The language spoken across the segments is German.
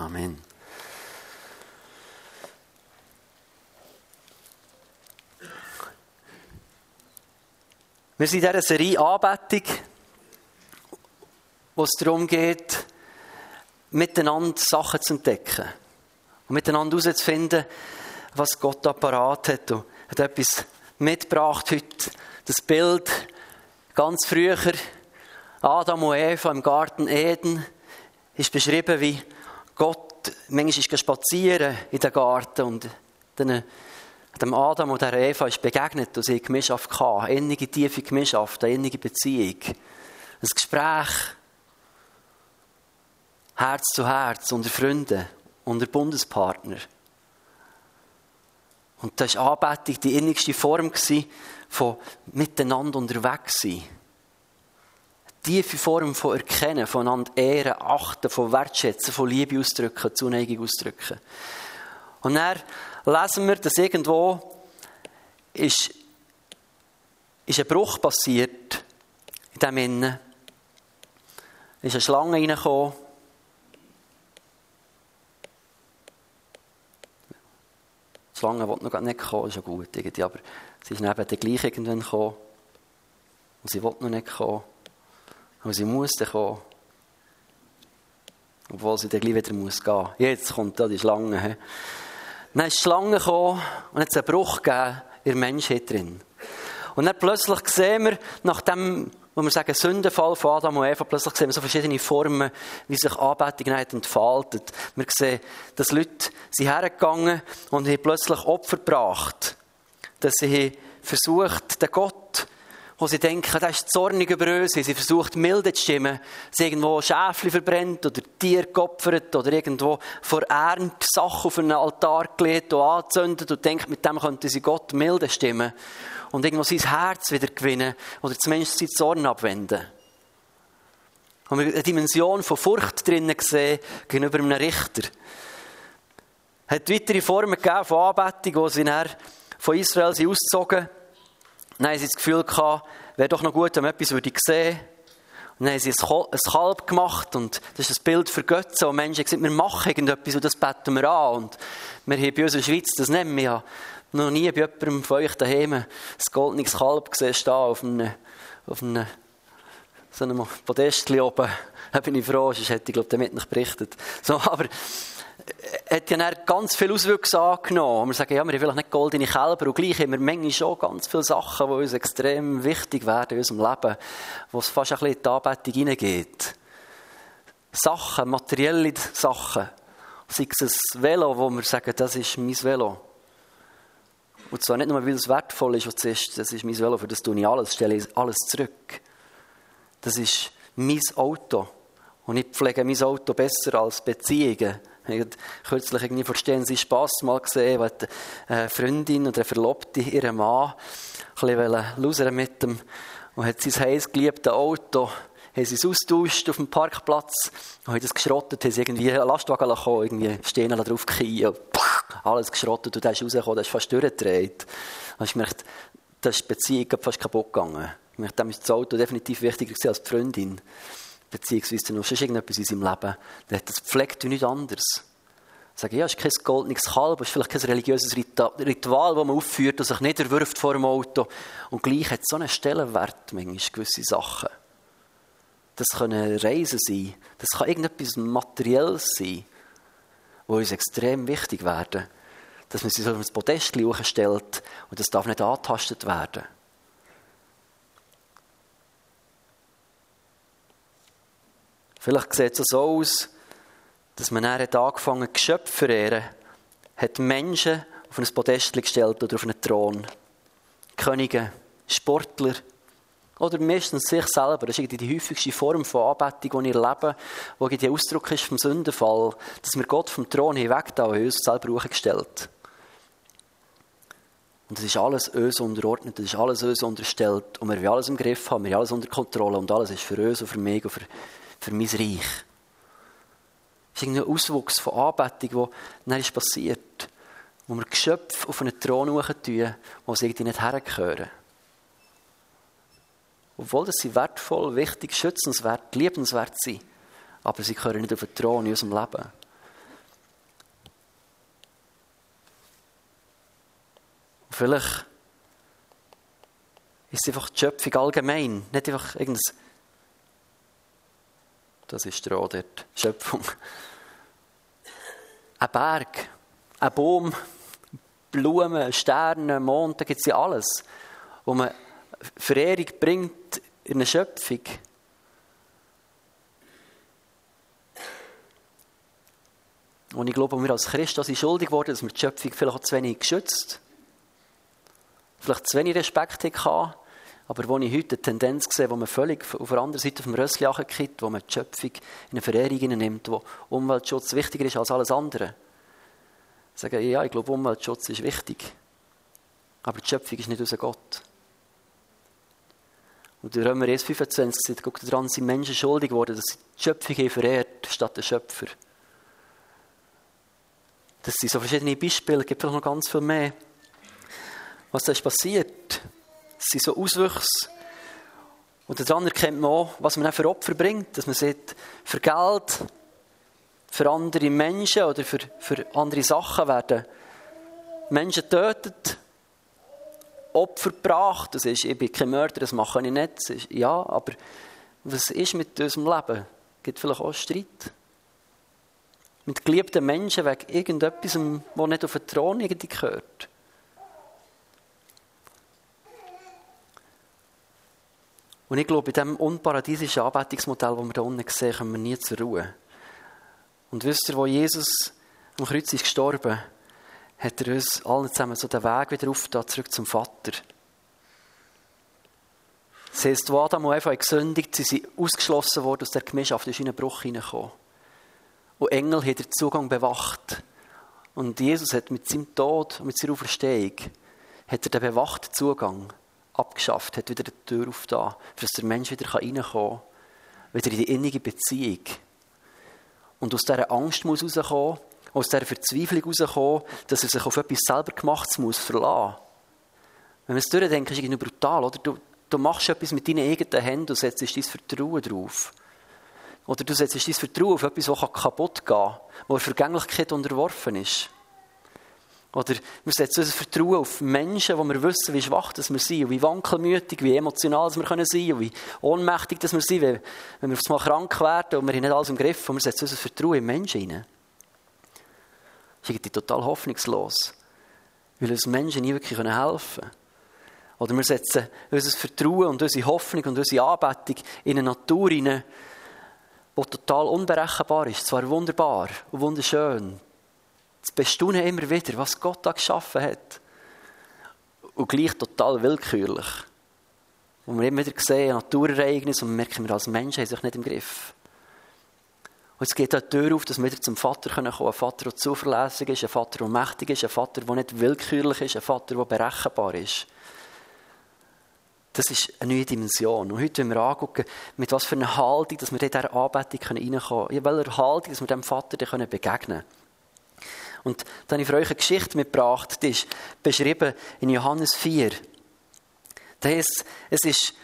Amen. Wir sind in dieser Serie Anbetung, wo es darum geht, miteinander Sachen zu entdecken und miteinander herauszufinden, was Gott da parat hat. Und hat etwas mitgebracht heute. Das Bild ganz früher, Adam und Eva im Garten Eden, ist beschrieben, wie Gott manchmal ist spazieren in den Garten und dann dem Adam und der Eva ist begegnet und sie Gemeinschaft gehabt. Innige, tiefe Gemeinschaft, eine innige Beziehung. Ein Gespräch. Herz zu Herz, unter Freunden, unter Bundespartnern. Und das war Anbetung die innigste Form von miteinander unterwegs sein. Tiefe Form von Erkennen, voneinander ehren, achten, von Wertschätzen, von Liebe ausdrücken, Zuneigung ausdrücken. Und dann lesen wir, dass irgendwo ist, ist ein Bruch passiert in diesem Innen. Ist eine Schlange reingekommen. Die Schlange wollte noch nicht kommen, ist ja gut irgendwie, aber sie ist neben der gleich irgendwann gekommen. Und sie wollte noch nicht kommen. Und sie musste kommen. Obwohl sie dann gleich wieder muss gehen. Jetzt kommt da die Schlange. Dann ist die Schlange gekommen und hat einen Bruch gegeben in der Menschheit drin. Und dann plötzlich sehen wir, nach dem, wo wir sagen, Sündenfall von Adam und Eva, plötzlich sehen wir so verschiedene Formen, wie sich Anbetung entfaltet. Wir sehen, dass Leute sind hergegangen und haben plötzlich Opfer gebracht. Dass sie versucht, den Gott wo sie denken, das ist zornig über uns. Sie versucht, milde zu stimmen. Sie irgendwo Schäfli verbrennt oder Tier geopfert oder irgendwo vor Ernte Sachen auf einen Altar gelegt und angezündet und denkt, mit dem könnte sie Gott milde stimmen. Und irgendwo sein Herz wieder gewinnen oder zumindest seinen Zorn abwenden. Und wir eine Dimension von Furcht drinnen gesehen gegenüber einem Richter. Es hat weitere Formen gegeben von Anbetung, wo sie von Israel ausgezogen sind dann haben sie das Gefühl gehabt, wäre doch noch gut, wenn man etwas sehen würde. Und dann haben sie ein Kalb gemacht und das ist ein Bild für Götze. Und Menschen haben gesagt, wir machen irgendetwas und das beten wir an. Und wir haben bei uns in der Schweiz das nehmen wir ja noch nie bei jemandem von euch daheim ein goldenes Kalb gesehen stehen auf einem, auf einem so einem Podest oben. Da bin ich froh, sonst hätte ich, glaube ich, damit nicht berichtet. So, aber hat ja ganz viele Auswüchse angenommen. Wir sagen, ja, wir haben vielleicht nicht goldene Kälber und gleich haben wir manchmal schon ganz viele Sachen, die uns extrem wichtig werden in unserem Leben, wo es fast ein bisschen in die Anbetung hineingeht. Sachen, materielle Sachen. Sei es ein Velo, wo wir sagen, das ist mein Velo. Und zwar nicht nur, weil es wertvoll ist, was es ist, das ist mein Velo, für das tue ich alles, stelle ich alles zurück. Das ist mein Auto. Und ich pflege mein Auto besser als Beziehungen. Ich habe kürzlich irgendwie verstehen Sie Spass mal gesehen, wo eine Freundin oder eine Verlobte ihren Mann ein bisschen mit dem und hat sein heiß geliebtes Auto haben sie es austauscht auf dem Parkplatz haben das geschrottet, haben sie irgendwie einen Lastwagen gekommen, irgendwie stehen drauf gekriegt, alles geschrottet und dann ist rausgekommen, das ist fast durchgedreht. Und ich ist die Beziehung fast kaputt gegangen. Ich merkte, dem ist das Auto definitiv wichtiger als die Freundin beziehungsweise noch sonst irgendetwas in seinem Leben, das pflegt wie nichts anderes. Sagen, ja, es ist kein goldenes Kalb, es ist vielleicht kein religiöses Ritual, das man aufführt und sich niederwirft vor dem Auto. Und gleich hat es so einen Stellenwert, manchmal gewisse Sachen. Das können Reisen sein, das kann irgendetwas Materielles sein, wo uns extrem wichtig werden. Dass man sich auf das Podest stellt und das darf nicht angetastet werden. Vielleicht sieht es so aus, dass man dann angefangen hat, Geschöpfe zu verehren, hat Menschen auf ein Podest gestellt oder auf einen Thron. Könige, Sportler oder meistens sich selber. Das ist die häufigste Form von Anbetung, die ich erlebe, wo der Ausdruck ist vom Sündenfall, dass wir Gott vom Thron hinweg da uns selber hochgestellt und das ist alles uns unterordnet, das ist alles uns unterstellt. Und wir haben alles im Griff haben, wir haben alles unter Kontrolle. Und alles ist für uns und für mich und für für mein Reich. Es ist ein Auswuchs von Anbetung, der dann ist passiert. Wo wir Geschöpfe auf einen Thron tun, wo sie irgendwie nicht hergehören. Obwohl dass sie wertvoll, wichtig, schützenswert, liebenswert sind. Aber sie gehören nicht auf den Thron in unserem Leben. Und vielleicht ist es einfach die Schöpfung allgemein, nicht einfach irgendein das ist der dort, Schöpfung. Ein Berg, ein Baum, Blumen, Sterne, Mond, da gibt es ja alles, wo man Verehrung bringt in eine Schöpfung. Und ich glaube, wir als Christen sind schuldig geworden, dass wir die Schöpfung vielleicht auch zu wenig geschützt vielleicht zu wenig Respekt hatten, aber wo ich heute eine Tendenz sehe, wo man völlig auf der anderen Seite vom Rössli kippt, wo man die Schöpfung in eine Verehrung nimmt, wo Umweltschutz wichtiger ist als alles andere. Sagen, ja, ich glaube, Umweltschutz ist wichtig. Aber die Schöpfung ist nicht unser Gott. Und der Römer 1, 25 sagt, guck daran, sind Menschen schuldig geworden, dass sie die Schöpfung verehrt statt den Schöpfer. Das sind so verschiedene Beispiele, es gibt noch ganz viel mehr. Was ist passiert? Es sind so Auswüchse. Und daran erkennt man auch, was man auch für Opfer bringt. Dass man sieht, für Geld, für andere Menschen oder für, für andere Sachen werden Menschen getötet, Opfer gebracht. Das ist, ich bin kein Mörder, das mache ich nicht. Ist, ja, aber was ist mit unserem Leben? Es gibt vielleicht auch Streit. Mit geliebten Menschen wegen irgendetwas, das nicht auf den Thron gehört. Und ich glaube, in diesem unparadiesischen Anbetungsmodell, das wir da unten sehen, kommen wir nie zur Ruhe. Und wisst ihr, wo Jesus am Kreuz ist gestorben, hat er uns allen zusammen so den Weg wieder aufgetan, zurück zum Vater. Das heisst, wo Adam und Eva gesündigt sie sind ausgeschlossen worden aus der Gemeinschaft, ist in einen Bruch hineingekommen. Und Engel haben den Zugang bewacht. Und Jesus hat mit seinem Tod und mit seiner Auferstehung hat er den bewachten Zugang abgeschafft, hat wieder die Tür aufgetan, dass der Mensch wieder reinkommen kann, wieder in die innige Beziehung. Und aus dieser Angst muss rauskommen, aus dieser Verzweiflung rauskommen, dass er sich auf etwas selber gemacht muss verlassen. Wenn man es durchdenkt, ist es brutal, oder? Du, du machst etwas mit deinen eigenen Händen und setzt dein Vertrauen drauf. Oder du setzt dein Vertrauen auf etwas, das kaputt gehen kann, wo Vergänglichkeit unterworfen ist. Oder wir setzen unser Vertrauen auf Menschen, wo wir wissen, wie schwach wir sind, wie wankelmütig, wie emotional wir sein können und wie ohnmächtig wir sind, wenn, wir aufs Mal krank werden und wir haben nicht alles im Griff und wir setzen unser Vertrauen in Menschen hinein. Das ist irgendwie total hoffnungslos, weil uns Menschen nie wirklich helfen können. Oder wir setzen unser Vertrauen und unsere Hoffnung und unsere Anbetung in eine Natur hinein, die total unberechenbar ist. Zwar wunderbar und wunderschön, zu bestaunen immer wieder, was Gott da geschaffen hat. Und gleich total willkürlich. Und wir immer wieder sehen, Naturereignisse, und merken, wir als Menschen haben sich nicht im Griff. Und es geht auch die Tür auf, dass wir wieder zum Vater kommen können. Ein Vater, der zuverlässig ist, ein Vater, der mächtig ist, ein Vater, der nicht willkürlich ist, ein Vater, der berechenbar ist. Das ist eine neue Dimension. Und heute wollen wir anschauen, mit was für einer Haltung, dass wir in dieser Anbetung reinkommen können. In welcher Haltung, dass wir dem Vater begegnen können. Und dann habe ich für euch eine Geschichte mitgebracht, die ist beschrieben in Johannes 4. Das heisst, es ist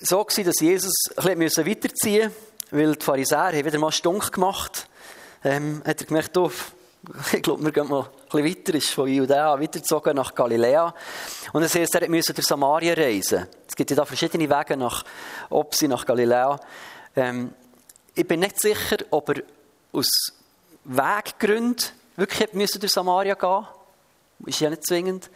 so gewesen, dass Jesus ein bisschen weiterziehen musste, weil die Pharisäer haben wieder mal stunk gemacht. Ähm, hat er gemerkt, oh, ich glaube, wir gehen mal ein bisschen weiter, ist von Judäa weitergezogen nach Galiläa. Und das heisst, er musste durch Samaria reisen. Es gibt ja da verschiedene Wege nach, ob sie nach Galiläa. Ähm, ich bin nicht sicher, ob er aus Weggründe wirklich müssen durch Samaria gehen ist ja nicht zwingend.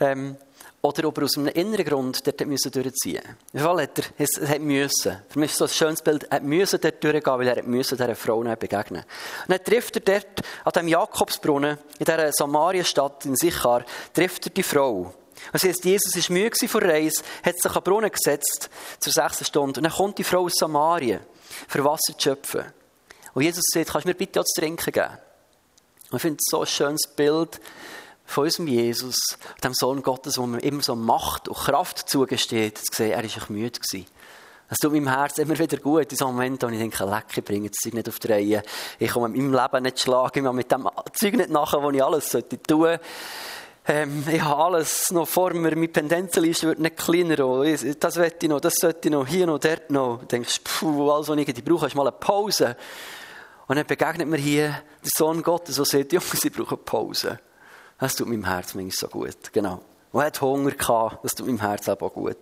Ähm, oder ob er aus einem inneren Grund dort müssen durchziehen musste. Im Fall hat er, es hat müssen. Für mich ist so ein schönes Bild, er musste dort durchgehen, weil er dieser Frau begegnen. Und dann trifft er dort, an diesem Jakobsbrunnen, in dieser Samaria-Stadt in Sichar, trifft er die Frau. Das heisst, Jesus war müde vor der Reise, hat sich an den Brunnen gesetzt, zur sechsten Stunde. Und dann kommt die Frau aus Samaria, für Wasser zu schöpfen. Und Jesus sagt, kannst du mir bitte auch zu trinken geben? Und ich finde es so ein schönes Bild von unserem Jesus, dem Sohn Gottes, wo man immer so Macht und Kraft zugesteht, zu sehen, er war müde gewesen. Das tut meinem Herz immer wieder gut, in so Momenten, wo ich denke, leck, ich bringe das Zeug nicht auf die Reihe. Ich komme mit meinem Leben nicht schlagen, ich mache mit dem Zeug nicht nachher, was ich alles sollte tun sollte. Ähm, ich habe alles noch vor mir, meine Pendenzelliste wird nicht kleiner. Das will ich noch, das sollte ich noch, hier noch, dort noch. Du denkst, puh, alles, was ich brauche, ist mal eine Pause. Und dann begegnet mir hier der Sohn Gottes, der sagt, Jungs, sie brauchen Pause. Das tut meinem Herz so gut. Genau. Und er hat Hunger gehabt. Das tut meinem Herz aber gut.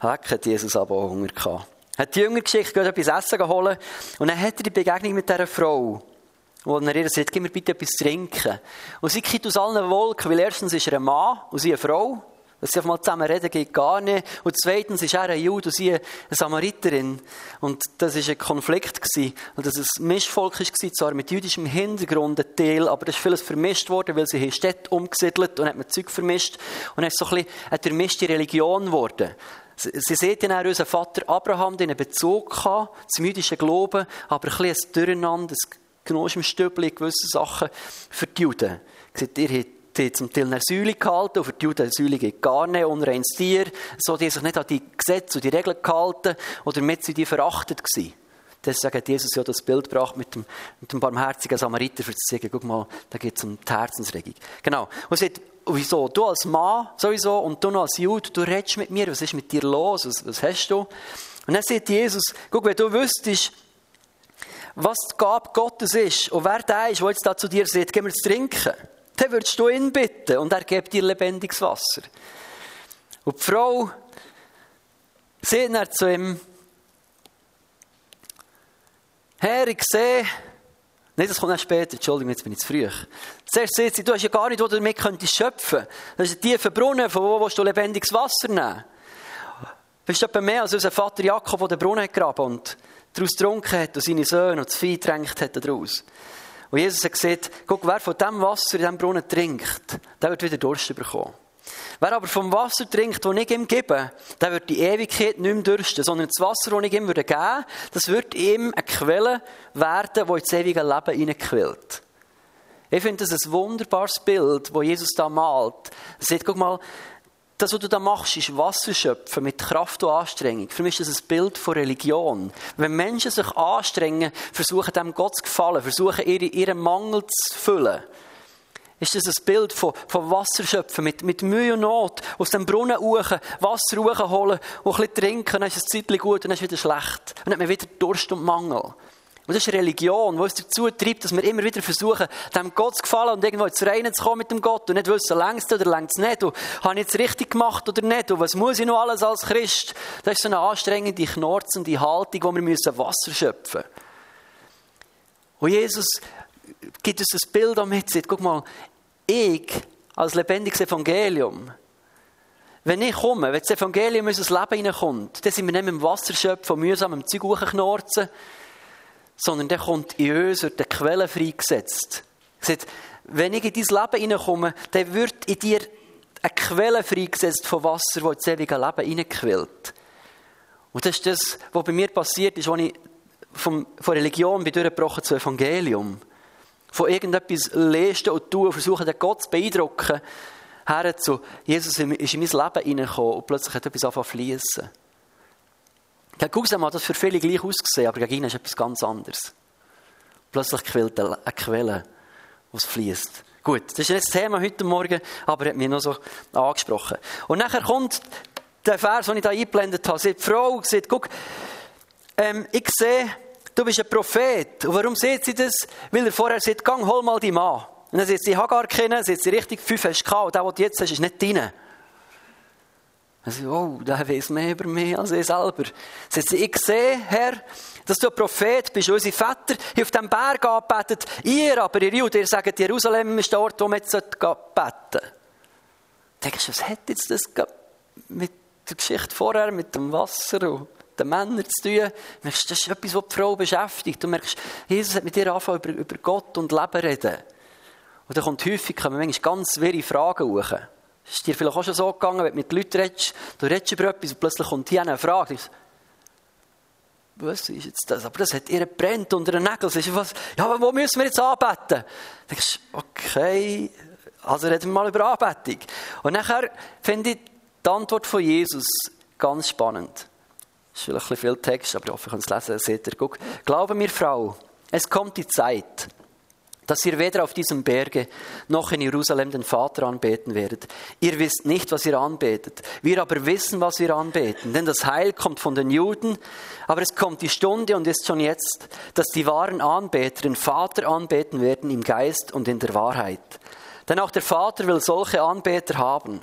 Heck hat Jesus aber auch Hunger gehabt. Hat die Jüngergeschichte gerade etwas Essen geholt. Und dann hat er die Begegnung mit dieser Frau. Wo er sagt, gib mir bitte etwas trinken. Und sie kommt aus allen Wolken, weil erstens ist er ein Mann und sie eine Frau. Dass sie auf mal zusammen reden, geht gar nicht. Und zweitens ist er ein Jude und sie eine Samariterin. Und das war ein Konflikt. Gewesen. Und das ein Mischvolk war, zwar mit jüdischem Hintergrund ein Teil, aber das ist vieles vermischt worden, weil sie hier Städte umgesiedelt und hat man Zeug vermischt. Und es ist so ein bisschen eine durchmischte Religion geworden. Sie sehen ja auch, unser Vater Abraham einen Bezug gehabt zum jüdischen Glauben, aber ein bisschen ein Durcheinander, ein Genosch im Stübli, gewisse Sachen für die Juden. Ihr, die zum Teil eine Säule gehalten und für die Juden eine Säule geht gar nicht, unreines Tier, so die sich nicht an die Gesetze und die Regeln gehalten oder damit sie die verachtet gewesen. Deswegen hat Jesus ja das Bild gebracht mit dem, mit dem barmherzigen Samariter, für zu sagen, guck mal, da geht es um die Herzensregung. Genau. Und sagt, wieso? Du als Mann sowieso und du noch als Jude, du redest mit mir, was ist mit dir los, was, was hast du? Und dann sagt Jesus, guck, wenn du wüsstest, was die Gabe Gottes ist und wer der ist, der jetzt da zu dir sagt, gib mir zu trinken, dann würdest du ihn bitten und er gibt dir lebendiges Wasser. Und die Frau sagt dann zu ihm, Herr, ich sehe, Nein, das kommt erst später. Entschuldigung, jetzt bin ich zu früh. Zuerst sagt sie, du hast ja gar nicht, wo du damit könntest schöpfen. Das ist ein tiefer Brunnen, von wo willst du lebendiges Wasser nehmen? Bist du etwa mehr als unser Vater Jakob, der den Brunnen gegraben und daraus getrunken hat und seine Söhne und das Vieh getränkt hat daraus. Und Jesus hat gesagt, guck, wer von dem Wasser in diesem Brunnen trinkt, der wird wieder Durst bekommen. Wer aber vom Wasser trinkt, das ich ihm gebe, der wird die Ewigkeit nicht mehr dürsten, sondern das Wasser, das ich ihm geben würde, das wird ihm eine Quelle werden, die ins ewige Leben hineinquillt. Ich finde das ein wunderbares Bild, das Jesus da malt. Er sagt, guck mal, das, was du da machst, ist Wasser schöpfen mit Kraft und Anstrengung. Für mich ist das ein Bild von Religion. Wenn Menschen sich anstrengen, versuchen dem Gott zu gefallen, versuchen ihren Mangel zu füllen, ist das ein Bild von, von Wasser schöpfen, mit, mit Mühe und Not, aus dem Brunnen ruchen, Wasser holen und ein bisschen trinken, dann ist es Zeitlich gut und dann ist es wieder schlecht. Und dann hat man wieder Durst und Mangel. Und das ist Religion, die uns dazu treibt, dass wir immer wieder versuchen, dem Gott zu gefallen und irgendwo ins Reine zu kommen mit dem Gott und nicht wissen, längst oder längst nicht. Und habe ich jetzt richtig gemacht oder nicht? Und was muss ich noch alles als Christ? Das ist so eine anstrengende, knorzende Haltung, wo wir müssen Wasser schöpfen müssen. Und Jesus gibt uns ein Bild damit, sagt, guck mal, ich als lebendiges Evangelium, wenn ich komme, wenn das Evangelium in unser Leben hineinkommt, dann sind wir nicht mit dem Wasser schöpfen, mühsam im Zeug hochknorzen, sondern der kommt in uns, wird der Quelle freigesetzt. Sagt, wenn ich in dein Leben hineinkomme, dann wird in dir eine Quelle freigesetzt von Wasser, das ins ewige Leben hineinquillt. Und das ist das, was bei mir passiert ist, als ich vom, von Religion bin durchgebrochen zu Evangelium. Von irgendetwas leisten und tun versuchen, den Gott zu beeindrucken, her Jesus ist in mein Leben hineingekommen und plötzlich hat etwas angefangen zu fließen. Gegen Gusem hat das für viele gleich ausgesehen, aber gegen ihn ist etwas ganz anderes. Plötzlich quillt eine Quelle, was fließt. Gut, das ist nicht das Thema heute Morgen, aber er hat mich noch so angesprochen. Und nachher kommt der Vers, den ich da eingeblendet habe. Sie die Frau sagt, guck, ähm, ich sehe, du bist ein Prophet. Und warum sieht sie das? Weil er vorher sagt, gang, hol mal die Mann. Und dann sagt sie, ich habe gar keinen, sie richtig fünf hast gehabt, und der, den du jetzt hast, ist nicht deine. Also, oh, der weiß mehr über mich als ich selber. Sie ich sehe, Herr, dass du ein Prophet bist. Unsere Väter haben auf diesem Berg angebetet. Ihr aber, ihr Juden, ihr sagt, Jerusalem ist der Ort, wo man jetzt beten sollte. Denkst du, was hat jetzt das mit der Geschichte vorher, mit dem Wasser und den Männern zu tun? Du merkst, das ist etwas, was die Frau beschäftigt. Du merkst, Jesus hat mit dir angefangen, über, über Gott und Leben reden. Und dann kommt häufig, kommen manchmal ganz wirre Fragen hoch. Ist dir vielleicht auch schon so gegangen, wenn du mit Leuten redest, du redest über etwas und plötzlich kommt hier eine Frage. Was ist jetzt das? Aber das hat ihr brennt unter den Nägeln. Ist was, ja, aber wo müssen wir jetzt anbeten? Dann denkst du, okay, also reden wir mal über Anbetung. Und nachher finde ich die Antwort von Jesus ganz spannend. Das ist vielleicht ein bisschen viel Text, aber ich hoffe, ihr könnt es lesen. Seht ihr, guck. Glaube mir, Frau, es kommt die Zeit, dass ihr weder auf diesem Berge noch in Jerusalem den Vater anbeten werdet. Ihr wisst nicht, was ihr anbetet. Wir aber wissen, was wir anbeten. Denn das Heil kommt von den Juden. Aber es kommt die Stunde und ist schon jetzt, dass die wahren Anbeter den Vater anbeten werden im Geist und in der Wahrheit. Denn auch der Vater will solche Anbeter haben.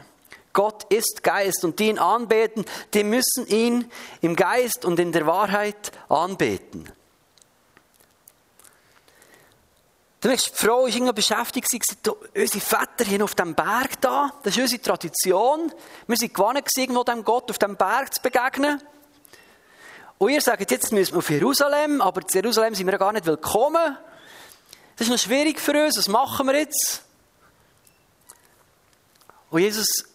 Gott ist Geist und die ihn anbeten, die müssen ihn im Geist und in der Wahrheit anbeten. Du merkst, die Frau war irgendwie beschäftigt, unsere Väter hier auf dem Berg da, das ist unsere Tradition. Wir sind gewohnt, irgendwo dem Gott auf dem Berg zu begegnen. Und ihr sagt, jetzt müssen wir auf Jerusalem, aber in Jerusalem sind wir gar nicht willkommen. Das ist noch schwierig für uns, was machen wir jetzt? Und Jesus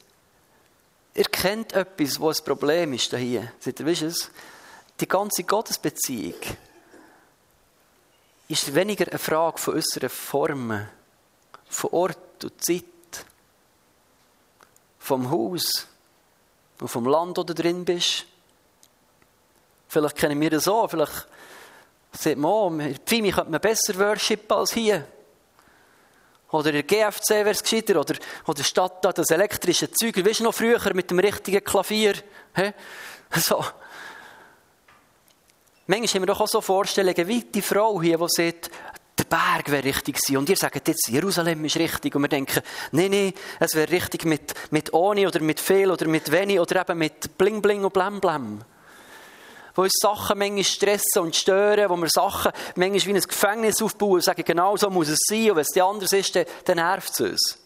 erkennt etwas, wo ein Problem ist hier. Seht ihr, wisst ihr es? Die ganze Gottesbeziehung ist weniger eine Frage von unseren Formen, von Ort und Zeit, vom Haus und vom Land, wo du drin bist. Vielleicht kennen wir das auch, vielleicht sieht man auch, in Pfimi könnte man besser worshipen als hier. Oder in der GFC wäre es gescheiter. Oder, oder statt da das elektrische Zeug. Weißt du noch früher mit dem richtigen Klavier? He? So. Manchmal haben wir doch auch so Vorstellungen wie die Frau hier, die sagt, der Berg wäre richtig gewesen. Und ihr sagt jetzt, Jerusalem ist richtig. Und wir denken, nein, nein, es wäre richtig mit, mit ohne oder mit viel oder mit wenig oder eben mit bling bling und blam blam. Wo uns Sachen manchmal stressen und stören, wo wir Sachen manchmal wie ein Gefängnis aufbauen und sagen, genau so muss es sein. Und wenn es anders ist, dann, dann nervt es uns.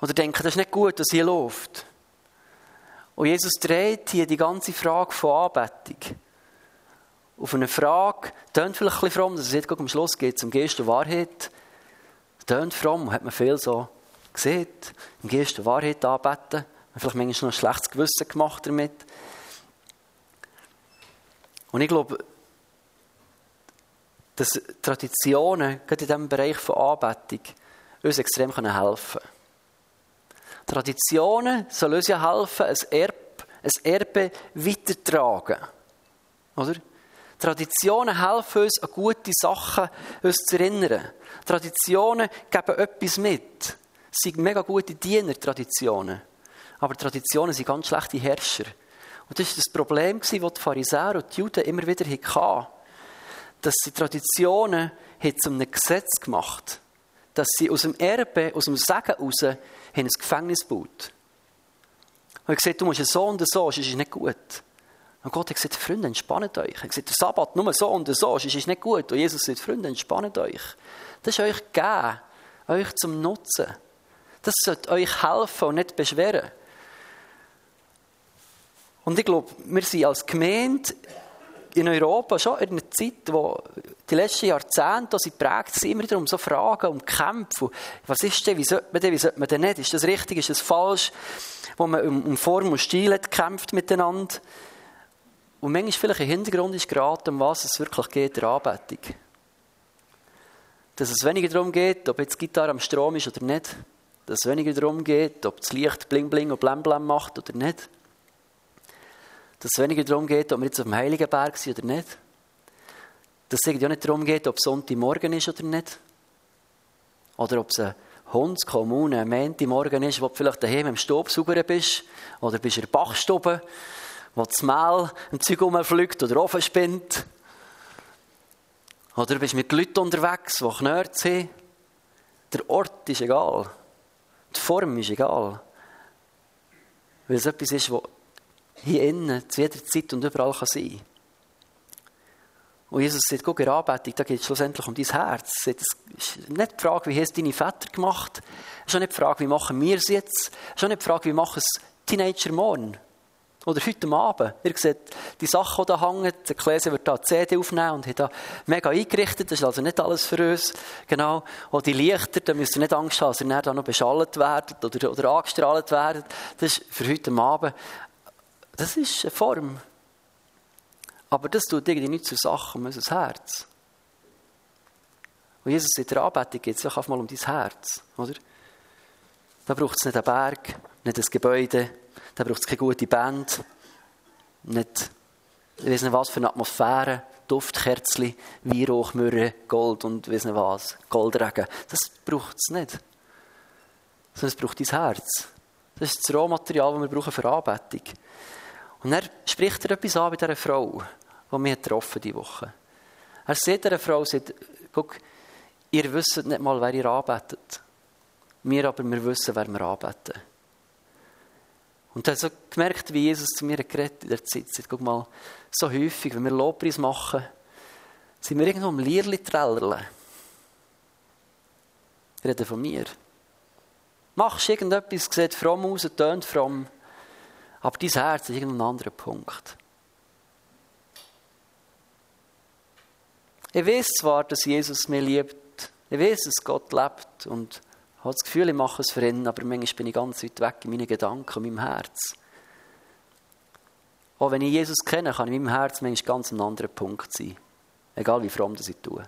Oder denken, das ist nicht gut, was hier läuft. Und Jesus dreht hier die ganze Frage von Anbetung auf eine Frage, tönt vielleicht ein bisschen fromm, dass es jetzt am Schluss geht es um Geist und Wahrheit. Tönt fromm, hat man viel so gesehen. Im Geist und Wahrheit anbeten. Man vielleicht manchmal noch ein schlechtes Gewissen gemacht damit. Und ich glaube, dass Traditionen, gerade in diesem Bereich von Anbetung, uns extrem helfen können. Traditionen sollen uns ja helfen, ein Erbe, ein Erbe weitertragen. Oder? Traditionen helfen uns, an gute Sachen uns zu erinnern. Traditionen geben etwas mit. Es sind mega gute Diener, Traditionen. Aber Traditionen sind ganz schlechte Herrscher. Und das war das Problem, das die Pharisäer und die Juden immer wieder hatten. Dass sie Traditionen zu einem Gesetz gemacht haben. Dass sie aus dem Erbe, aus dem Segen heraus ein Gefängnis gebaut. Und er gesagt, du musst so und so, sonst ist nicht gut. Und Gott hat gesagt, Freunde, entspannt euch. Er hat gesagt, der Sabbat nur so und so, sonst ist nicht gut. Und Jesus sagt, Freunde, entspannt euch. Das ist euch gegeben, euch zum Nutzen. Das sollte euch helfen und nicht beschweren. Und ich glaube, wir sind als Gemeinde in Europa schon in einer Zeit, wo die letzten Jahrzehnte sie prägt sind, immer wieder um so Fragen, um Kämpfe. Was ist denn, wie sollte man denn, wie sollte man denn nicht? Ist das richtig, ist das falsch? Wo man um, Form und Stil hat gekämpft miteinander. Und manchmal vielleicht im Hintergrund ist geraten, um was es wirklich geht, der Anbetung. Dass es weniger darum geht, ob jetzt die Gitarre am Strom ist oder nicht. Dass es weniger darum geht, ob das Licht bling bling und blem blem macht oder nicht dass es weniger darum geht, ob wir jetzt auf dem Heiligen Berg sind oder nicht. Dass es ja nicht darum geht, ob Sonntagmorgen ist oder nicht. Oder ob es eine Hundskommune, ein Montagmorgen ist, wo du vielleicht daheim im Staubsauger bist. Oder bist in der Bachstube, wo das Mehl ein Zeug rumfliegt oder offen spinnt. Oder du bist mit Leuten unterwegs, die Knörrt sind. Der Ort ist egal. Die Form ist egal. Weil es etwas ist, was hier innen zu jeder Zeit und überall kann sein Und Jesus sagt, guck, in der Anbetung, da geht es schlussendlich um dein Herz. Es ist nicht die Frage, wie es deine Väter gemacht. Es ist auch nicht die Frage, wie machen wir es jetzt. Es ist auch nicht die Frage, wie machen es Teenager morgen. Oder heute Abend. Ihr seht, die Sachen, die da hängen, der Kläse wird da eine CD aufnehmen und hat da mega eingerichtet. Das ist also nicht alles für uns. Genau. Und die Lichter, da müsst ihr nicht Angst haben, dass ihr dann noch beschallt werdet oder, oder angestrahlt werdet. Das ist für heute Abend. Das ist eine Form. Aber das tut irgendwie nicht zur Sache um unser Herz. Und Jesus in der Anbetung geht es ja mal um dein Herz, oder? Da braucht es nicht einen Berg, nicht ein Gebäude, da braucht es keine gute Band, nicht, ich weiß nicht was für eine Atmosphäre, Duftkerzli, Weihrauchmürre, Gold und ich weiß nicht was, Goldregen. Das braucht es nicht. Sondern es braucht dein Herz. Das ist das Rohmaterial, das wir brauchen für Anbetung. Und er spricht er etwas an bei dieser Frau, die wir getroffen diese Woche. Er sieht dieser Frau, sagt, guck, ihr wisst nicht mal, wer ihr anbetet. Wir aber, wir wissen, wer wir anbeten. Und dann habe so gemerkt, wie Jesus zu mir geredet in der Zeit. Sagt, guck mal, so häufig, wenn wir Lobpreis machen, sind wir irgendwo am Lierli trällerle. Ich rede von mir. Machst irgendetwas, sieht fromm aus, tönt fromm, aber dein Herz ist irgendein anderer Punkt. Ich weiß zwar, dass Jesus mich liebt, ich weiß, dass Gott lebt und ich habe das Gefühl, ich mache es für ihn, aber manchmal bin ich ganz weit weg in meinen Gedanken und meinem Herz. Auch wenn ich Jesus kenne, kann ich in meinem Herz manchmal ganz ein anderer Punkt sein. Egal wie fromm das ich tue.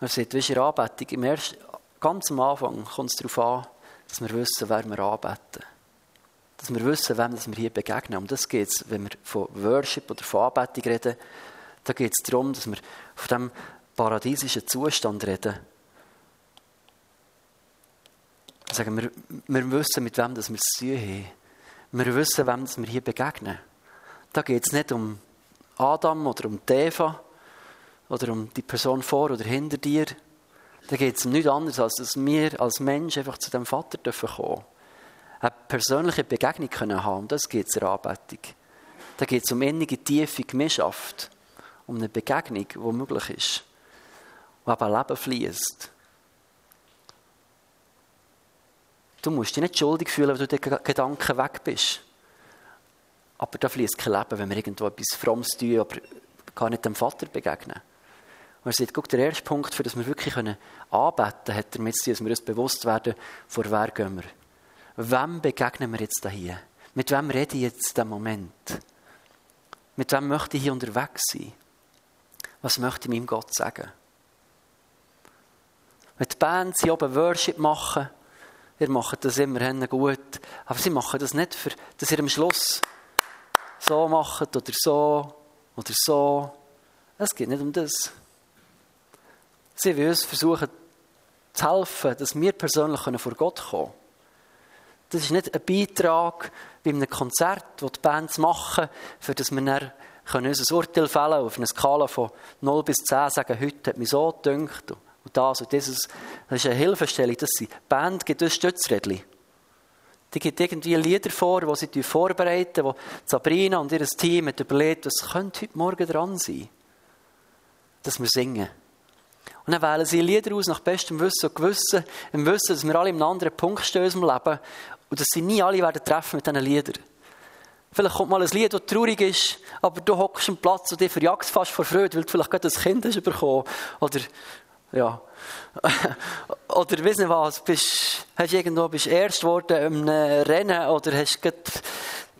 Er sagt, weißt du, in Anbetung, ganz am Anfang kommt es darauf an, dass wir wissen, wer wir anbeten. Dass wir wissen, wem wir hier begegnen. Um das geht es, wenn wir von Worship oder von Anbetung reden. Da geht es darum, dass wir von diesem paradiesischen Zustand reden, sagen, wir, wir wissen, mit wem wir es zu haben. Wir wissen, wem wir hier begegnen. Da geht es nicht um Adam oder um Eva oder um die Person vor oder hinter dir. Da geht es um nichts anderes, als dass wir als Mensch einfach zu dem Vater dürfen kommen Eine persönliche Begegnung können haben. Um das geht es in der Anbetung. Da geht es um innige, tiefe Gemeinschaft. Um eine Begegnung, die möglich ist. Wo eben Leben fließt. Du musst dich nicht schuldig fühlen, wenn du den Gedanken weg bist. Aber da fließt kein Leben, wenn wir irgendwo etwas Frommes tun, aber gar nicht dem Vater begegnen. Und er sagt, guck, der erste Punkt, für das wir wirklich können anbeten können, hat damit zu dass wir uns bewusst werden, vor wer gehen wir. Wem begegnen wir jetzt hier? Mit wem rede ich jetzt in Moment? Mit wem möchte ich hier unterwegs sein? Was möchte ich meinem Gott sagen? Wenn die Band sie oben Worship machen, ihr macht das immerhin gut, aber sie machen das nicht, für, dass ihr am Schluss so macht oder so oder so. Es geht nicht um das. Sie wollen uns versuchen zu helfen, dass wir persönlich vor Gott kommen können. Das ist nicht ein Beitrag bei einem Konzert, das die Bands machen, für das wir dann können unser Urteil fällen auf einer Skala von 0 bis 10 sagen, heute hat mich so gedünkt und das und dieses. Das ist eine Hilfestellung. Das sind, die Band gibt uns Stützrädchen. Die gibt irgendwie Lieder vor, die sie vorbereiten, wo Sabrina und ihr Team hat überlegt, was könnte heute Morgen dran sein, dass wir singen. Und dann wählen sie Lieder aus nach bestem Wissen und Gewissen, im Wissen, dass wir alle in einem anderen Punkt stehen in unserem Leben und dass sie nie alle werden treffen mit diesen Liedern. Vielleicht kommt mal ein Lied, das traurig ist, aber du hockst am Platz und dich verjagst fast vor Freude, weil du vielleicht gerade ein Kind hast bekommen. Oder ja. oder weiss nicht was, bist, hast irgendwo, bist erst geworden im Rennen oder hast die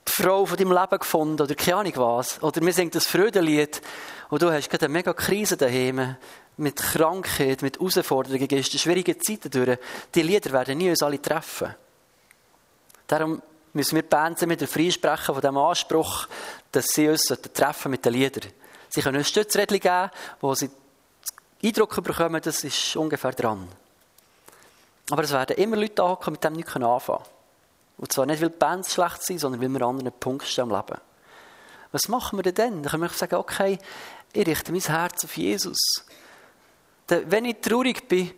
Frau von deinem Leben gefunden oder keine Ahnung was. Oder wir singen das Freudenlied und du hast gerade eine mega Krise daheim mit Krankheit, mit Herausforderungen, gehst durch schwierige Zeiten durch. Die Lieder werden nie uns alle treffen. Darum müssen wir die Band wieder freisprechen von dem Anspruch, dass sie uns treffen mit den Liedern. Sie können uns Stützrädchen geben, wo sie Eindruck bekommen, das ist ungefähr dran. Aber es werden immer Leute ankommen, mit dem nicht anfangen. Und zwar nicht, weil die Bands schlecht sind, sondern weil wir an anderen Punkten stehen im Leben. Was machen wir denn dann? Dann können wir sagen, okay, ich richte mein Herz auf Jesus. Wenn ich traurig bin,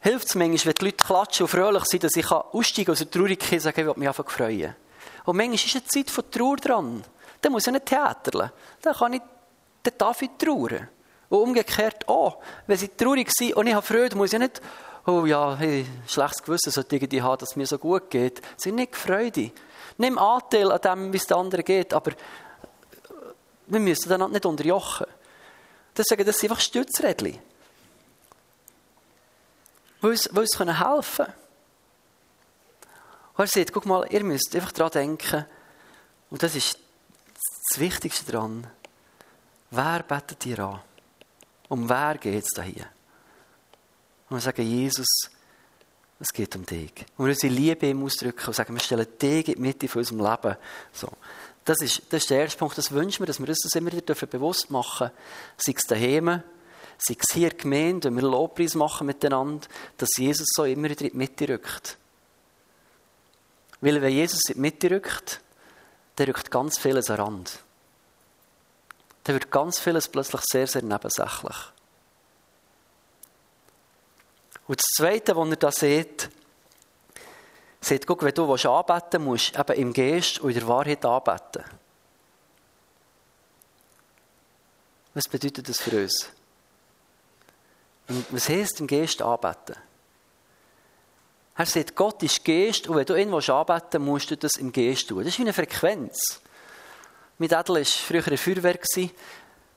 hilft es manchmal, wenn die Leute klatschen und fröhlich sind, dass ich aussteigen aus der Traurigkeit und sagen, ich will mich einfach freuen. Und manchmal ist eine Zeit von Trauer dran. Dann muss ich nicht theaterlen. Dann kann ich, dann darf ich trauern. Und umgekehrt auch. Wenn sie traurig sind und ich habe Freude, muss ich nicht, oh ja, hey, schlechtes Gewissen sollte ich haben, dass es mir so gut geht. Sie sind nicht Freude. Nimm Anteil an dem, wie es den anderen geht, aber wir müssen dann nicht unterjochen. Deswegen, das sind einfach Stützrädchen. Die uns, die uns helfen können. Und er sagt, guck mal, ihr müsst einfach daran denken, und das ist das Wichtigste daran, wer betet ihr an? Um wer geht es hier? Und wir sagen, Jesus, es geht um dich. Und wir unsere Liebe ihm ausdrücken und sagen, wir stellen dich in die Mitte von unserem Leben. So. Das, ist, das ist der erste Punkt, das wünschen wir, dass wir uns das immer wieder bewusst machen dürfen. Sei es daheim, sei es hier gemeint, wenn wir Lobpreis machen miteinander, dass Jesus so immer wieder in die Mitte rückt. Weil wenn Jesus in die Mitte rückt, dann rückt ganz vieles an Rand dann wird ganz vieles plötzlich sehr, sehr nebensächlich. Und das Zweite, was ihr da seht, seht, guck, wenn du anbeten musst, eben im Geist und in der Wahrheit anbeten. Was bedeutet das für uns? Was heißt im Geist anbeten? Er sagt, Gott ist Geist und wenn du ihn anbeten musst du das im Geist tun. Das ist wie eine Frequenz. Mit Edel war früher ein Feuerwehr.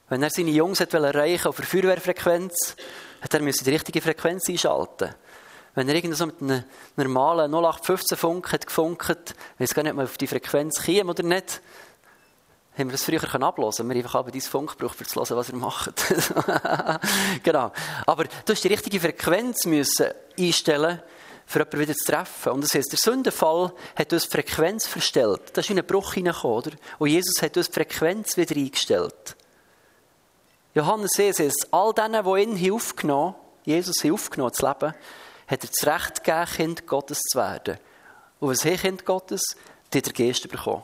Wenn er seine Jungs erreichen auf der Feuerwehrfrequenz, hat er die richtige Frequenz einschalten. Wenn er irgendwie so mit einem normalen 0815 Funk hat gefunkt, weiß gar nicht, ob man auf die Frequenz käme oder nicht, haben wir das früher ablosen Wir haben einfach dein Funk gebraucht, um zu hören, was er macht. genau. Aber du musst die richtige Frequenz müssen einstellen für jemanden wieder zu treffen. Und das heisst, der Sündenfall hat uns die Frequenz verstellt. Da ist in einen Bruch hineingekommen, oder? Und Jesus hat uns die Frequenz wieder eingestellt. Johannes 6 heißt, all denen, die ihn aufgenommen Jesus aufgenommen zu leben, hat er das Recht gegeben, Kind Gottes zu werden. Und was haben Kind Gottes? Die hat der Geist bekommen.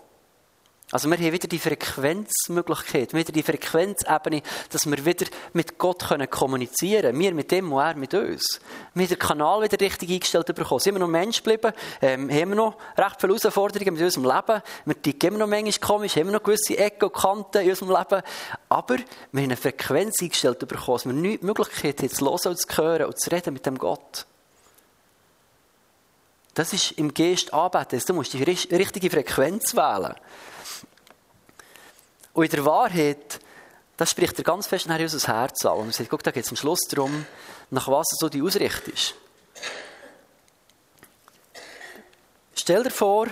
Also wir haben wieder die Frequenzmöglichkeit, wieder die Frequenzebene, dass wir wieder mit Gott können kommunizieren können. Wir mit dem und er mit uns. Wir haben den Kanal wieder richtig eingestellt bekommen. Sind wir noch Mensch geblieben, ähm, haben wir noch recht viele Herausforderungen mit unserem Leben. Wir ticken immer noch manchmal komisch, haben wir noch gewisse Ecken und Kanten in unserem Leben. Aber wir haben eine Frequenz eingestellt bekommen, dass wir nicht die Möglichkeit haben, zu hören und zu hören und zu reden mit dem Gott. Das ist im Geist anbeten. Du musst die richtige Frequenz wählen. Und in der Wahrheit, das spricht er ganz fest nachher unser Herz an. Und er sagt, guck, da geht es am Schluss darum, nach was so die ausrichtest. Stell dir vor,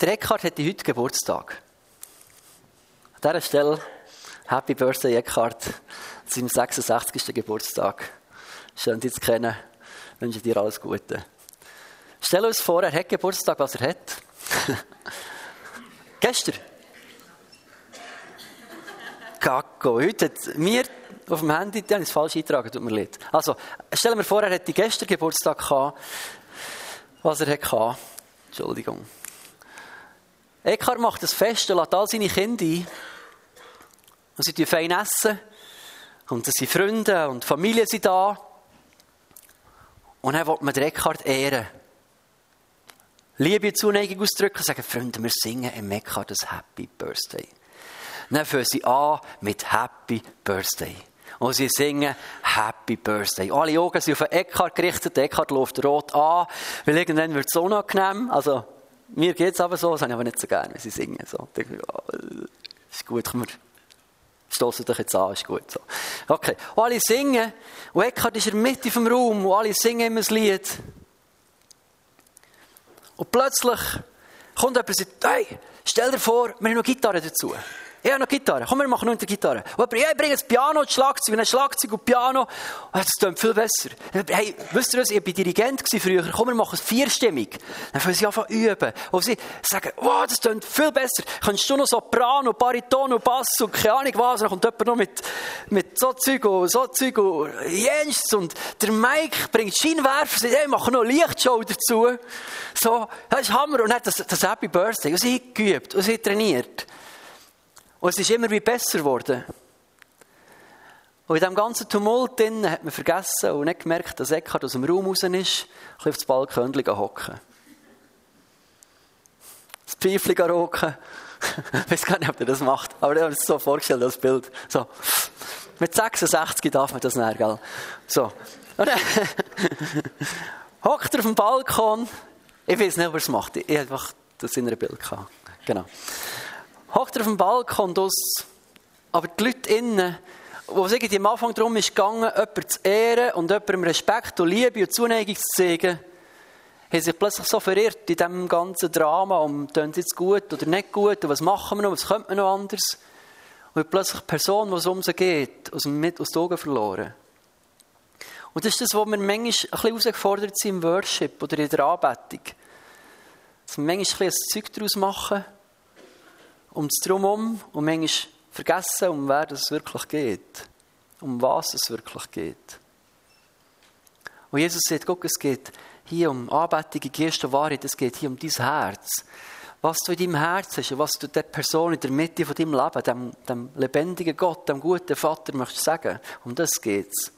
der Eckhard hätte heute Geburtstag. An dieser Stelle, Happy Birthday Eckhard, zu seinem 66. Geburtstag. Schön, dich zu kennen. Wünsche dir alles Gute. Stell uns vor, er hat Geburtstag, was er hat. Gestern. Kacko. Heute hat mir auf dem Handy, die habe ich es falsch eingetragen, tut mir leid. Also, stellen wir vor, er hätte gestern Geburtstag gehabt, was er hatte. Entschuldigung. Eckhard macht das Fest und lädt all seine Kinder ein. Und sie fein essen. Und es sind Freunde und Familie sind da. Und dann will man den Eckhard ehren. Liebe Zuneigung ausdrücken und sagen, Freunde, wir singen im Eckhard das Happy Birthday. Dann fangen sie an mit Happy Birthday. Und sie singen Happy Birthday. Alle Augen sind auf den Eckhart gerichtet. Der Eckhart läuft rot an, weil irgendwann wird es unangenehm. Also, mir geht es aber so, das habe ich aber nicht so gerne, wenn sie singen. So, ja, ist gut, können wir stoßen dich jetzt an, ist gut so. Okay, und alle singen. Und Eckhart ist in der Mitte vom Raum und alle singen immer das Lied. Und plötzlich kommt jemand und sagt, hey, stell dir vor, wir haben noch Gitarre dazu. Ich habe noch Gitarre. Komm, wir machen noch eine Gitarre. Und ich bringe das Piano und Schlagzeug. Ein Schlagzeug und Piano. Oh, das klingt viel besser. Hey, wisst ihr was? Ich war Dirigent früher. Komm, wir machen es vierstimmig. Dann fangen sie an üben. Und sie sagen, wow, das klingt viel besser. Kannst du noch Soprano, Bariton und Bass und keine Ahnung was. Dann kommt jemand noch mit, mit so Zeug und so Zeug und jens. Und der Mike bringt Scheinwerfer. Sie hey, machen noch Lichtshow dazu. So, das ist Hammer. Und dann das, das Happy Birthday. Und sie geübt und sie trainiert. Und es ist immer wie besser geworden. Und in diesem ganzen Tumult drin hat man vergessen und nicht gemerkt, dass Eckhard aus dem Raum raus ist, ein bisschen auf das Balkon hocken. Das Pfeifchen rocken. ich weiß gar nicht, ob er das macht. Aber ich habe es so vorgestellt, das Bild. So. Mit 66 darf man das nicht, gell? So. Und dann hockt er auf dem Balkon. Ich weiß nicht, ob er es macht. Ich habe einfach das in einem Bild gehabt. Genau hockt er auf dem Balkon aus, aber die Leute innen, wo es am Anfang darum ist gegangen, jemanden zu ehren und jemandem Respekt und Liebe und Zuneigung zu zeigen, haben sich plötzlich so verirrt in diesem ganzen Drama um, tun sie jetzt gut oder nicht gut und was machen wir noch, was könnte man noch anders? Und plötzlich die Person, die es um sie geht, aus, dem, aus den Augen verloren. Und das ist das, wo wir manchmal ein bisschen herausgefordert sind im Worship oder in der Anbetung. Dass wir manchmal ein bisschen ein Zeug daraus machen, um das Drumherum und manchmal vergessen, um wer es wirklich geht. Um was es wirklich geht. Und Jesus sagt, guck, es geht hier um Anbetung Geist und Wahrheit, es geht hier um dein Herz. was du in deinem Herz hast was du der Person in der Mitte von deinem Leben, dem, dem lebendigen Gott, dem guten Vater, möchtest sagen. Um das geht's.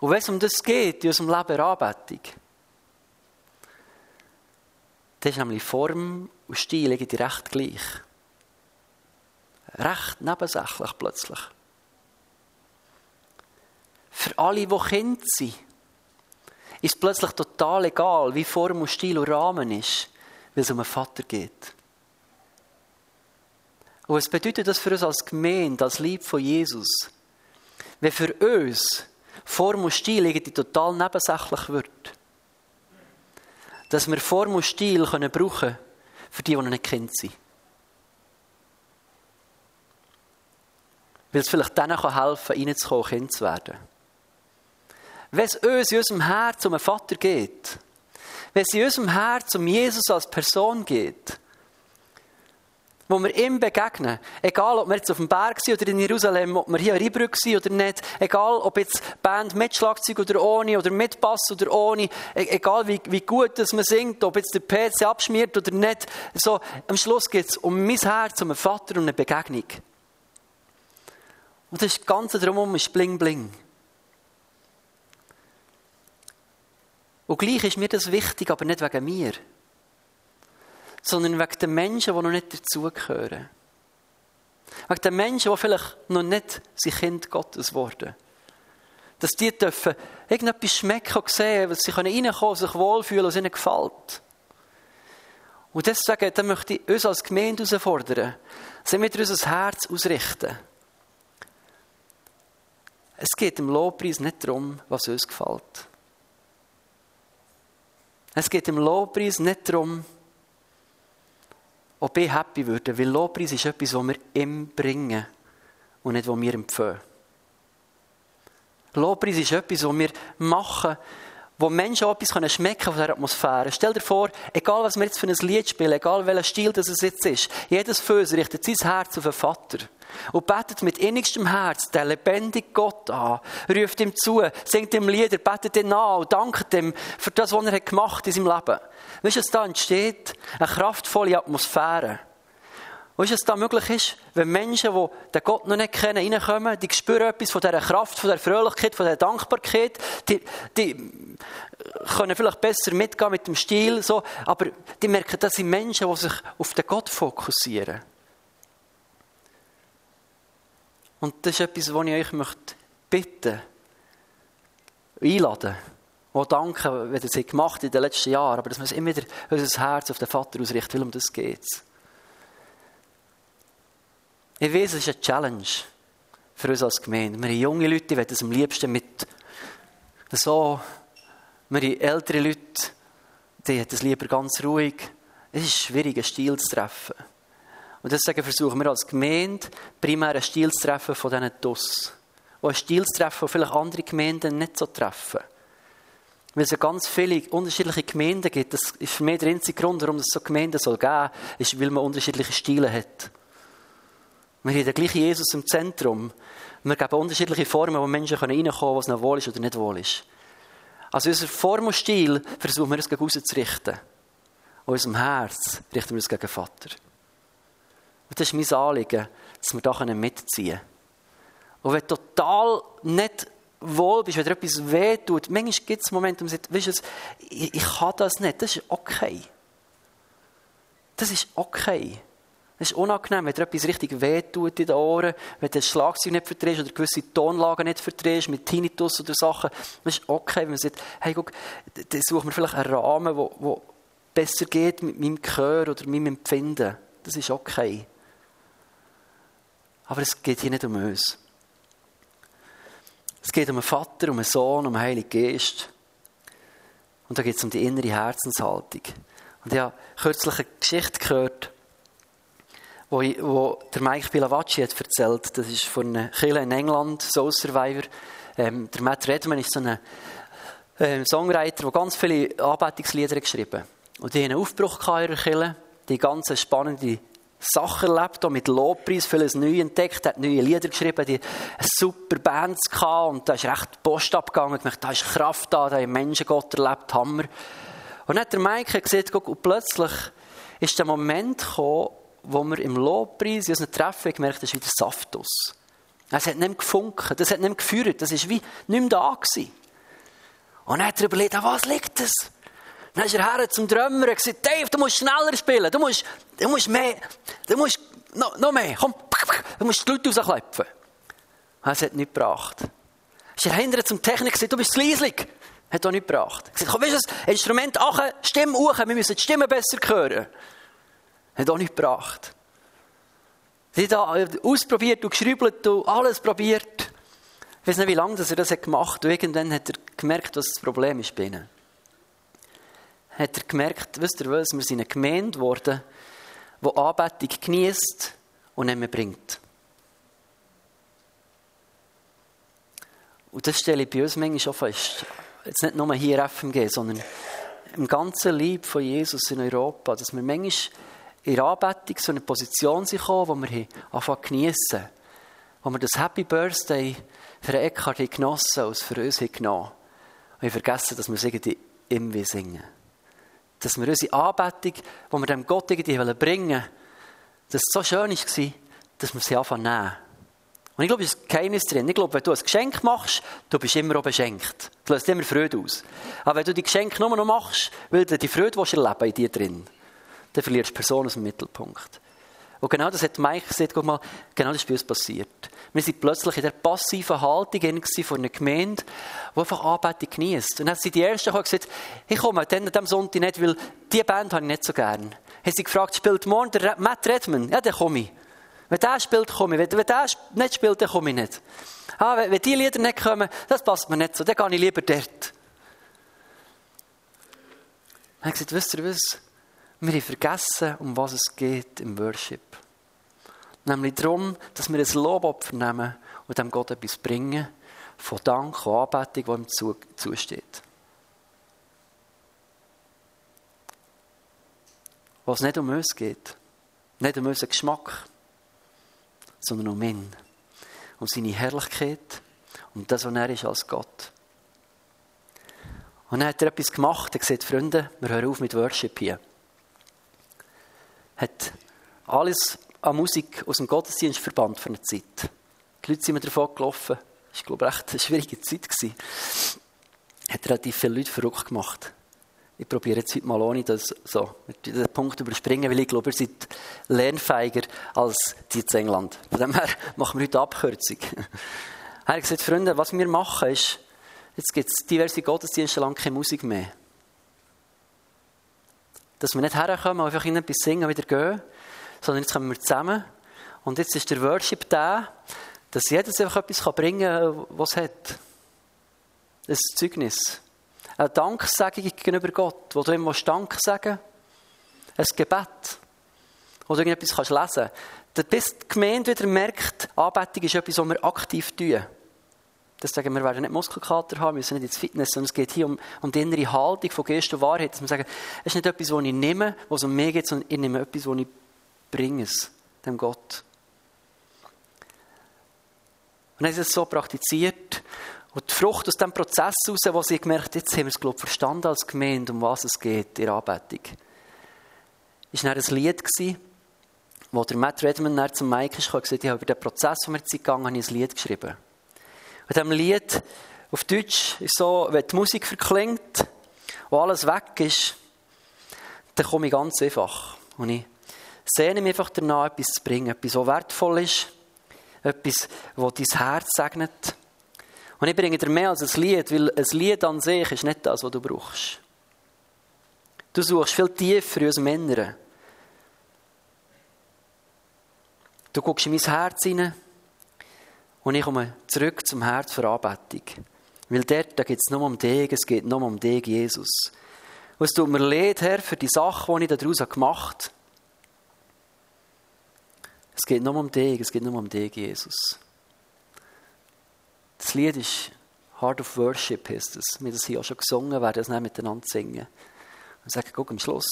Und wenn es um das geht, in unserem Leben Anbetung, dann ist nämlich Form und Stil irgendwie recht gleich. Recht nebensächlich plötzlich. Für alle, die Kinder sind, ist plötzlich total egal, wie Form und Stil und Rahmen ist, weil es um einen Vater geht. Und was bedeutet das für uns als Gemeinde, als Lieb von Jesus? Wenn für uns Form und Stil irgendwie total nebensächlich wird. Dass wir Form und Stil können brauchen für die, die noch nicht Kind sind. Weil es vielleicht denen helfen kann, reinzukommen, Kind zu werden. Wenn es uns in unserem Herz um einen Vater geht, wenn es in unserem Herz um Jesus als Person geht, wo wir ihm begegnen, egal ob wir jetzt auf dem Berg sind oder in Jerusalem, ob wir hier in Rheinbrück sind oder nicht, egal ob jetzt Band mit Schlagzeug oder ohne, oder mit Bass oder ohne, e-, egal wie, wie gut das man singt, ob jetzt der PC abschmiert oder nicht, so, am Schluss geht es um mein Herz, um einen Vater und eine Begegnung. Und das Ganze drumherum ist bling bling. Und gleich ist mir das wichtig, aber nicht wegen mir. Sondern wegen den Menschen, die noch nicht dazugehören. Wegen den Menschen, die vielleicht noch nicht sein Kind Gottes wurden. Dass die dürfen irgendetwas schmecken und sehen, dass sie reinkommen können, sich wohlfühlen, was ihnen gefällt. Und deswegen dann möchte ich uns als Gemeinde herausfordern, dass wir unser Herz ausrichten. Es geht im Lobpreis nicht darum, was uns gefällt. Es geht im Lobpreis nicht darum, ob ich happy würde, weil Lobpreis ist etwas, was wir ihm bringen und nicht, was wir empfehlen. Lobpreis ist etwas, was wir machen, wo Menschen etwas schmecken von dieser Atmosphäre. Stell dir vor, egal was wir jetzt für ein Lied spielen, egal welcher Stil das es jetzt ist, jedes Föß richtet sein Herz auf den Vater und betet mit innigstem Herz den lebendigen Gott an, ruft ihm zu, singt ihm Lieder, betet ihn an und dankt ihm für das, was er gemacht in seinem Leben. Weißt du, was da entsteht? Eine kraftvolle Atmosphäre. Weißt du, was da möglich ist? Wenn Menschen, die den Gott noch nicht kennen, reinkommen, die spüren etwas von dieser Kraft, von dieser Fröhlichkeit, von dieser Dankbarkeit, die, die können vielleicht besser mitgehen mit dem Stil, so, aber die merken, das sind Menschen, die sich auf den Gott fokussieren. Und das ist etwas, was ich euch möchte bitten, einladen, auch danken, wie das sie gemacht in den letzten Jahren, aber dass wir immer wieder unser Herz auf den Vater ausrichten, weil um das geht Ich weiß, es ist eine Challenge für uns als Gemeinde. Wir haben junge Leute, die wollen es am liebsten mit so, wir haben ältere Leute, die haben es lieber ganz ruhig. Es ist schwierig, einen Stil zu treffen. Und deswegen versuchen wir als Gemeinde primär einen Stil zu treffen von diesen DUS. Und einen Stil zu treffen, den vielleicht andere Gemeinden nicht so treffen. Weil es ja ganz viele unterschiedliche Gemeinden gibt. Das ist für mich der einzige Grund, warum es so Gemeinden soll geben soll, ist, weil man unterschiedliche Stile hat. Wir haben den gleichen Jesus im Zentrum. Wir geben unterschiedliche Formen, wo Menschen reinkommen können, was ihnen wohl ist oder nicht wohl ist. Also unser Form und Stil versuchen wir uns gegen auszurichten. Und unserem Herz richten wir uns gegen Vater. Und das ist mein Anliegen, dass wir da mitziehen können. Und wenn du total nicht wohl bist, wenn dir etwas wehtut, manchmal gibt es Momente, wo man sagt, weißt du, ich, ich kann das nicht, das ist okay. Das ist okay. Es ist unangenehm, wenn dir etwas richtig wehtut in den Ohren, wenn du das Schlagzeug nicht verträgst oder gewisse Tonlagen nicht verträgst, mit Tinnitus oder Sachen. Es ist okay, wenn man sagt, hey, guck, dann suchen wir vielleicht einen Rahmen, der besser geht mit meinem Gehör oder meinem Empfinden. Das ist okay. Aber es geht hier nicht um uns. Es geht um einen Vater, um einen Sohn, um einen Heiligen Geist. Und da geht es um die innere Herzenshaltung. Und ich habe kürzlich eine Geschichte gehört, wo, ich, wo der Mike Pilavacci hat erzählt. Das ist von einer Kirche in England, Soul Survivor. Ähm, der Matt Redman ist so ein ähm, Songwriter, der ganz viele Anbetungslieder geschrieben hat. Und die haben einen Aufbruch in ihrer Kirche. Die ganze spannende Sachen erlebt, mit Lobpreis, vieles neu entdeckt, hat neue Lieder geschrieben, die super Bands gehabt und da ist recht Post abgegangen. Ich da ist Kraft da, da haben Menschen Gott erlebt, Hammer. Und dann hat der Mike gesehen, und plötzlich ist der Moment gekommen, wo wir im Lobpreis in unseren Treffen gemerkt haben, es ist wieder Saft aus. Es hat nicht mehr gefunken, das hat nicht mehr geführt, das war wie nicht mehr da. Gewesen. Und dann hat er überlegt, an was liegt das? Dann ist er her zum Drummer und gesagt, Dave, du musst schneller spielen, du musst, du musst mehr, du musst noch, noch mehr, komm, du musst die Leute rausklepfen. Es hat nichts gebracht. Ist er hinterher zum Techniker gesagt, du bist zu leislich. Hat auch nichts gebracht. Er gesagt, komm, weißt du, das Instrument achen, Stimme hoch, wir müssen die Stimme besser hören. Hat auch nichts gebracht. Sie da ausprobiert und geschriebelt und alles probiert. Ich weiß nicht, wie lange er das gemacht hat. Irgendwann hat er gemerkt, was das Problem ist bei ihnen. Hat er gemerkt, wisst ihr was, wir sind eine Gemeinde geworden, die Anbetung genießt und nicht mehr bringt. Und das stelle ich bei uns manchmal schon fest. Jetzt nicht nur hier FMG, sondern im ganzen Lieb von Jesus in Europa, dass wir manchmal in der Anbetung so eine Position sind gekommen, wo wir anfangen zu geniessen. Wo wir das Happy Birthday für Eckhard genossen als für uns genommen haben. Und wir vergessen, dass wir es irgendwie singen Dass wir unsere Anbetung, die wir dem Gott irgendwie bringen wollen, dass es so schön war, dass wir sie anfangen nehmen. Und ich glaube, es ist ein Geheimnis drin. Ich glaube, wenn du ein Geschenk machst, du bist immer auch beschenkt. Du lässt immer Freude aus. Aber wenn du die Geschenke nur noch machst, weil du die Freude erleben in dir drin dann verlierst du Person aus dem Mittelpunkt. Und genau das hat Mike gesagt, guck mal, genau das ist bei uns passiert. Wir sind plötzlich in der passiven Haltung von einer Gemeinde, die einfach Anbetung genießt. Und dann sind die Ersten gesagt, ich komme dann an diesem Sonntag nicht, weil diese Band habe ich nicht so gern. Haben sie gefragt, spielt morgen der Matt Redman? Ja, dann komme ich. Wenn der spielt, komme ich. Wenn, der nicht spielt, dann komme ich nicht. Ah, wenn, wenn die Lieder nicht kommen, das passt mir nicht so, dann gehe ich lieber dort. Habe ich gesagt, wisst ihr was? Wir haben vergessen, um was es geht im Worship. Nämlich darum, dass wir ein Lobopfer nehmen und dem Gott etwas bringen, von Dank und Anbetung, die ihm zusteht. Was nicht um uns geht, nicht um unseren Geschmack, sondern um ihn, um seine Herrlichkeit und das, was er ist als Gott. Und dann hat er etwas gemacht, er gesagt, Freunde, wir hören auf mit Worship hier hat alles an Musik aus dem Gottesdienst verbannt für eine Zeit. Die Leute sind mir davon gelaufen. Das war, glaube ich, echt eine schwierige Zeit. Gewesen. Hat relativ viele Leute verrückt gemacht. Ich probiere jetzt heute mal ohne das so, diesem Punkt überspringen, weil ich glaube, ihr seid lernfähiger als die in England. Von dem her machen wir heute Abkürzung. Er gesagt, Freunde, was wir machen ist, jetzt gibt es diverse Gottesdienste lang keine Musik mehr dass wir nicht herkommen, einfach in etwas singen und wieder gehen, sondern jetzt kommen wir zusammen. Und jetzt ist der Worship da, dass jeder einfach etwas bringen kann, was es hat. Ein Zeugnis. Eine Danksagung gegenüber Gott, wo du ihm Dank sagen Ein Gebet, wo du irgendetwas kannst lesen kannst. Bis die Gemeinde wieder merkt, Anbetung ist etwas, was wir aktiv tun. Das sagen wir, werden nicht Muskelkater haben, wir müssen nicht ins Fitness, sondern es geht hier um, um die innere Haltung von Geist und Wahrheit. Dass wir sagen, es ist nicht etwas, was ich nehme, was um mich geht, sondern ich nehme etwas, was ich bringe es dem Gott. Und dann ist es so praktiziert. Und die Frucht aus diesem Prozess heraus, wo sie gemerkt jetzt haben wir es, glaube ich, verstanden als Gemeinde, um was es geht in der Anbetung. Es war ein Lied, wo der Matt Redman zum Mike kam und gesagt ich habe über den Prozess, den wir jetzt gegangen ein Lied geschrieben. Bei diesem Lied auf Deutsch ist so, wenn die Musik verklingt und alles weg ist, dann komme ich ganz einfach. Und ich sehne mich einfach danach, etwas zu bringen, etwas, was wertvoll ist, etwas, das dein Herz segnet. Und ich bringe dir mehr als ein Lied, weil ein Lied an sich ist nicht das, was du brauchst. Du suchst viel tiefer in uns Männer. Du guckst in mein Herz hinein und ich komme zurück zum Herz für Anbetung. Weil dort, da geht es nur um dich, es geht nur um dich, Jesus. Und es tut mir leid, Herr, für die Sachen, die ich daraus gemacht habe. Es geht nur um dich, es geht nur um dich, Jesus. Das Lied ist Heart of Worship, heißt es. Wir haben das hier auch schon gesungen, werden das nicht miteinander singen. Und sagen, guck, am Schluss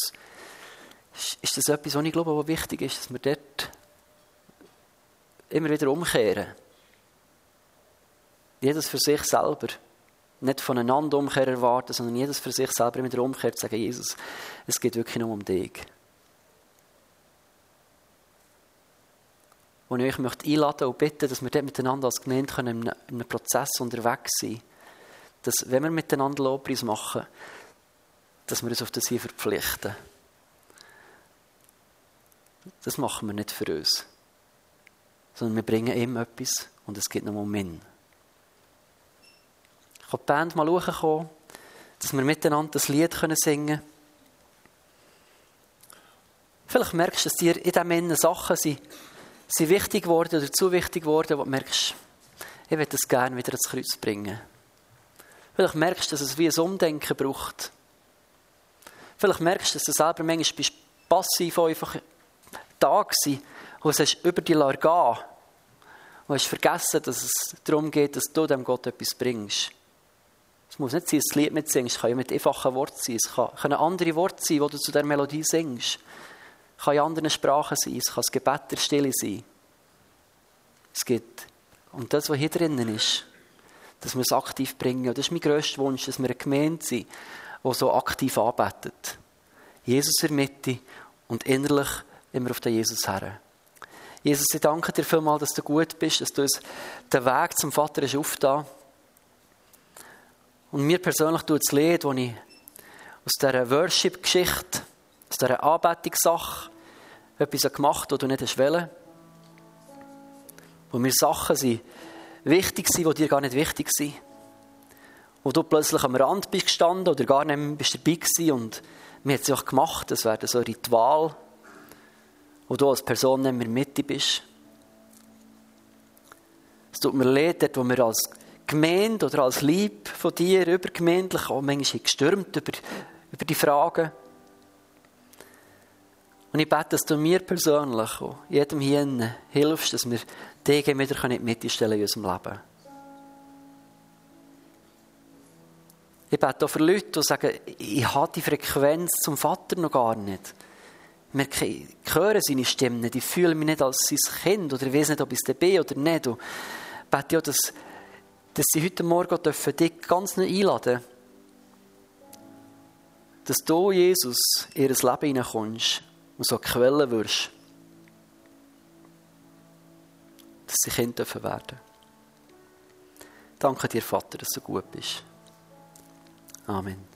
ist das etwas, was ich glaube, was wichtig ist, dass wir dort immer wieder umkehren. Jedes für sich selber. Nicht voneinander Umkehr erwarten, sondern jedes für sich selber mit der Umkehr zu sagen, Jesus, es geht wirklich nur um dich. Wo ich möchte einladen und bitten, dass wir dort miteinander als Gemeinde in einem, in einem Prozess unterwegs sein dass, wenn wir miteinander Lobpreis machen, dass wir uns auf das hier verpflichten. Das machen wir nicht für uns, sondern wir bringen ihm etwas und es geht noch um ihn. Ich kann die Band mal hochkommen, dass wir miteinander das Lied singen können. Vielleicht merkst du, dass dir in diesem Innen Sachen sind, sind wichtig geworden oder zu wichtig geworden, wo du merkst, ich würde das gerne wieder ans Kreuz bringen. Vielleicht merkst du, dass es wie ein Umdenken braucht. Vielleicht merkst du, dass du selber manchmal bist passiv einfach da gewesen und hast über die gehen und hast vergessen, dass es darum geht, dass du dem Gott etwas bringst. Es muss nicht sein, dass du das Lied mitsingst, es kann ja mit einfachen Worten sein, es können andere Worte sein, die du zu dieser Melodie singst. Kann in anderen Sprachen sein, es kann das Gebet der Stille sein. Es gibt, und das, was hier drinnen ist, dass wir es aktiv bringen. Und das ist mein grösster Wunsch, dass wir eine Gemeinde sind, die so aktiv arbeitet. Jesus in der Mitte und innerlich immer auf den Jesus her. Jesus, ich danke dir vielmals, dass du gut bist, dass du uns den Weg zum Vater hast aufgetan. Und mir persönlich tut das Lied, das ich aus dieser Worship-Geschichte, aus dieser Anbetungssache etwas gemacht das du nicht hast wollen. Wo mir Sachen sind wichtig sind, die dir gar nicht wichtig sind. Wo du plötzlich am Rand bist gestanden oder gar nicht mehr bist dabei gewesen und mir hat es auch gemacht, das wäre so ein Ritual, wo du als Person nicht mehr Mitte bist. Es tut mir leid, dort, wo wir als Gemeinde oder als Lieb von dir übergemeindlich auch manchmal gestürmt über, über die Fragen. Und ich bete, dass du mir persönlich, jedem hier hilfst, dass wir dich wieder in die Mitte stellen in unserem Leben. Ich bete auch für Leute, die sagen, ich habe die Frequenz zum Vater noch gar nicht. Ich höre seine Stimme nicht, ich fühle mich nicht als sein Kind oder ich weiß nicht, ob ich es bin oder nicht. Und ich bete auch, dass, dass sie heute Morgen dürfen, dich ganz neu einladen dass du, Jesus, in ihr Leben hineinkommst und so Quellen wirst, dass sie Kinder werden dürfen. Danke dir, Vater, dass du gut bist. Amen.